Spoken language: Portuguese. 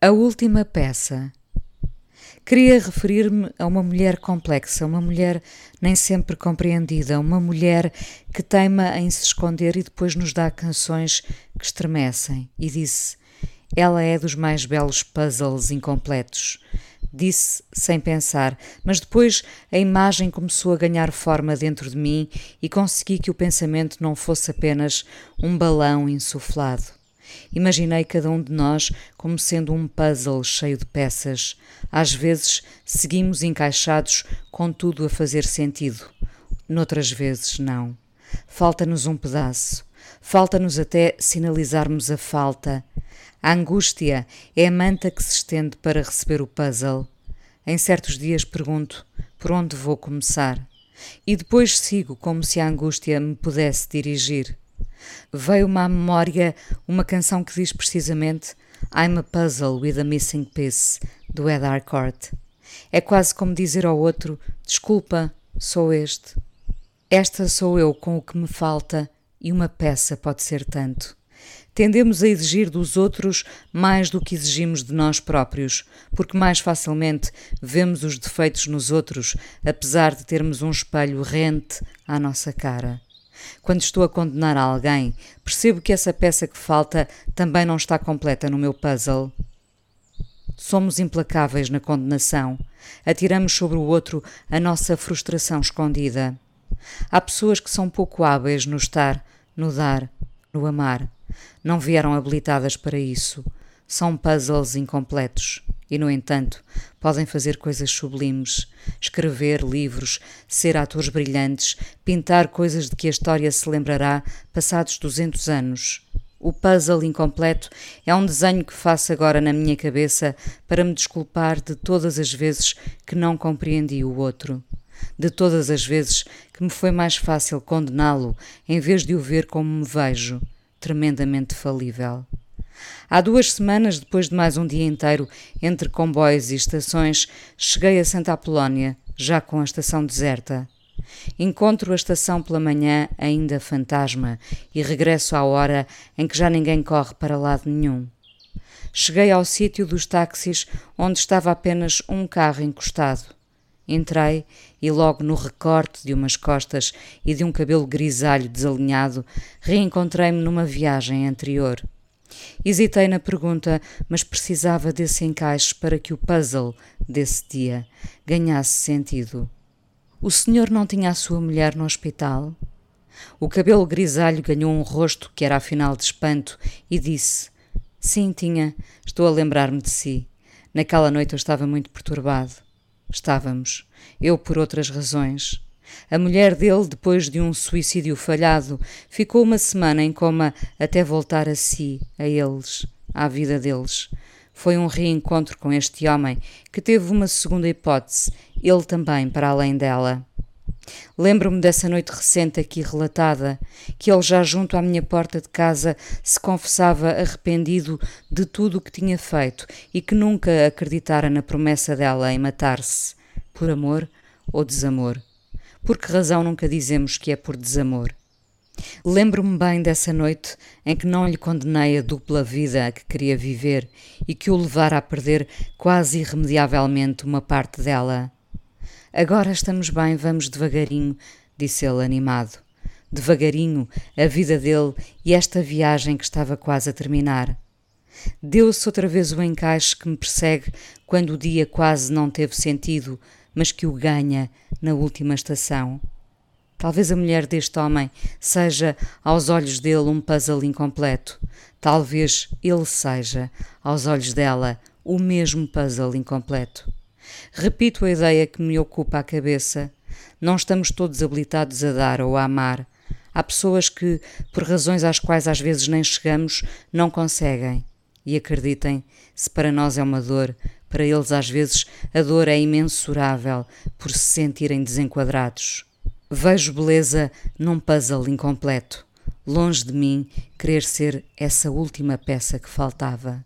A última peça. Queria referir-me a uma mulher complexa, uma mulher nem sempre compreendida, uma mulher que teima em se esconder e depois nos dá canções que estremecem. E disse: Ela é dos mais belos puzzles incompletos. Disse sem pensar, mas depois a imagem começou a ganhar forma dentro de mim e consegui que o pensamento não fosse apenas um balão insuflado. Imaginei cada um de nós como sendo um puzzle cheio de peças. Às vezes seguimos encaixados com tudo a fazer sentido. Noutras vezes, não. Falta-nos um pedaço. Falta-nos até sinalizarmos a falta. A angústia é a manta que se estende para receber o puzzle. Em certos dias pergunto: por onde vou começar? E depois sigo como se a angústia me pudesse dirigir. Veio-me à memória uma canção que diz precisamente I'm a puzzle with a missing piece, do Ed Harcourt. É quase como dizer ao outro: Desculpa, sou este. Esta sou eu com o que me falta e uma peça pode ser tanto. Tendemos a exigir dos outros mais do que exigimos de nós próprios, porque mais facilmente vemos os defeitos nos outros, apesar de termos um espelho rente à nossa cara. Quando estou a condenar alguém, percebo que essa peça que falta também não está completa no meu puzzle. Somos implacáveis na condenação. Atiramos sobre o outro a nossa frustração escondida. Há pessoas que são pouco hábeis no estar, no dar, no amar. Não vieram habilitadas para isso. São puzzles incompletos e, no entanto, podem fazer coisas sublimes, escrever livros, ser atores brilhantes, pintar coisas de que a história se lembrará passados 200 anos. O puzzle incompleto é um desenho que faço agora na minha cabeça para me desculpar de todas as vezes que não compreendi o outro, de todas as vezes que me foi mais fácil condená-lo em vez de o ver como me vejo, tremendamente falível. Há duas semanas, depois de mais um dia inteiro entre comboios e estações, cheguei a Santa Apolónia, já com a estação deserta. Encontro a estação pela manhã ainda fantasma e regresso à hora em que já ninguém corre para lado nenhum. Cheguei ao sítio dos táxis onde estava apenas um carro encostado. Entrei e logo no recorte de umas costas e de um cabelo grisalho desalinhado, reencontrei-me numa viagem anterior. Hesitei na pergunta, mas precisava desse encaixe para que o puzzle desse dia ganhasse sentido. O senhor não tinha a sua mulher no hospital? O cabelo grisalho ganhou um rosto que era afinal de espanto e disse: Sim, tinha. Estou a lembrar-me de si. Naquela noite eu estava muito perturbado. Estávamos. Eu por outras razões. A mulher dele, depois de um suicídio falhado, ficou uma semana em coma até voltar a si, a eles, à vida deles. Foi um reencontro com este homem que teve uma segunda hipótese, ele também para além dela. Lembro-me dessa noite recente aqui relatada, que ele já junto à minha porta de casa se confessava arrependido de tudo o que tinha feito e que nunca acreditara na promessa dela em matar-se, por amor ou desamor. Por que razão nunca dizemos que é por desamor? Lembro-me bem dessa noite em que não lhe condenei a dupla vida a que queria viver e que o levara a perder quase irremediavelmente uma parte dela. Agora estamos bem, vamos devagarinho, disse ele animado. Devagarinho, a vida dele e esta viagem que estava quase a terminar. Deu-se outra vez o encaixe que me persegue quando o dia quase não teve sentido, mas que o ganha na última estação. Talvez a mulher deste homem seja, aos olhos dele, um puzzle incompleto. Talvez ele seja, aos olhos dela, o mesmo puzzle incompleto. Repito a ideia que me ocupa a cabeça. Não estamos todos habilitados a dar ou a amar. Há pessoas que, por razões às quais às vezes nem chegamos, não conseguem. E acreditem, se para nós é uma dor, para eles, às vezes, a dor é imensurável por se sentirem desenquadrados. Vejo beleza num puzzle incompleto. Longe de mim querer ser essa última peça que faltava.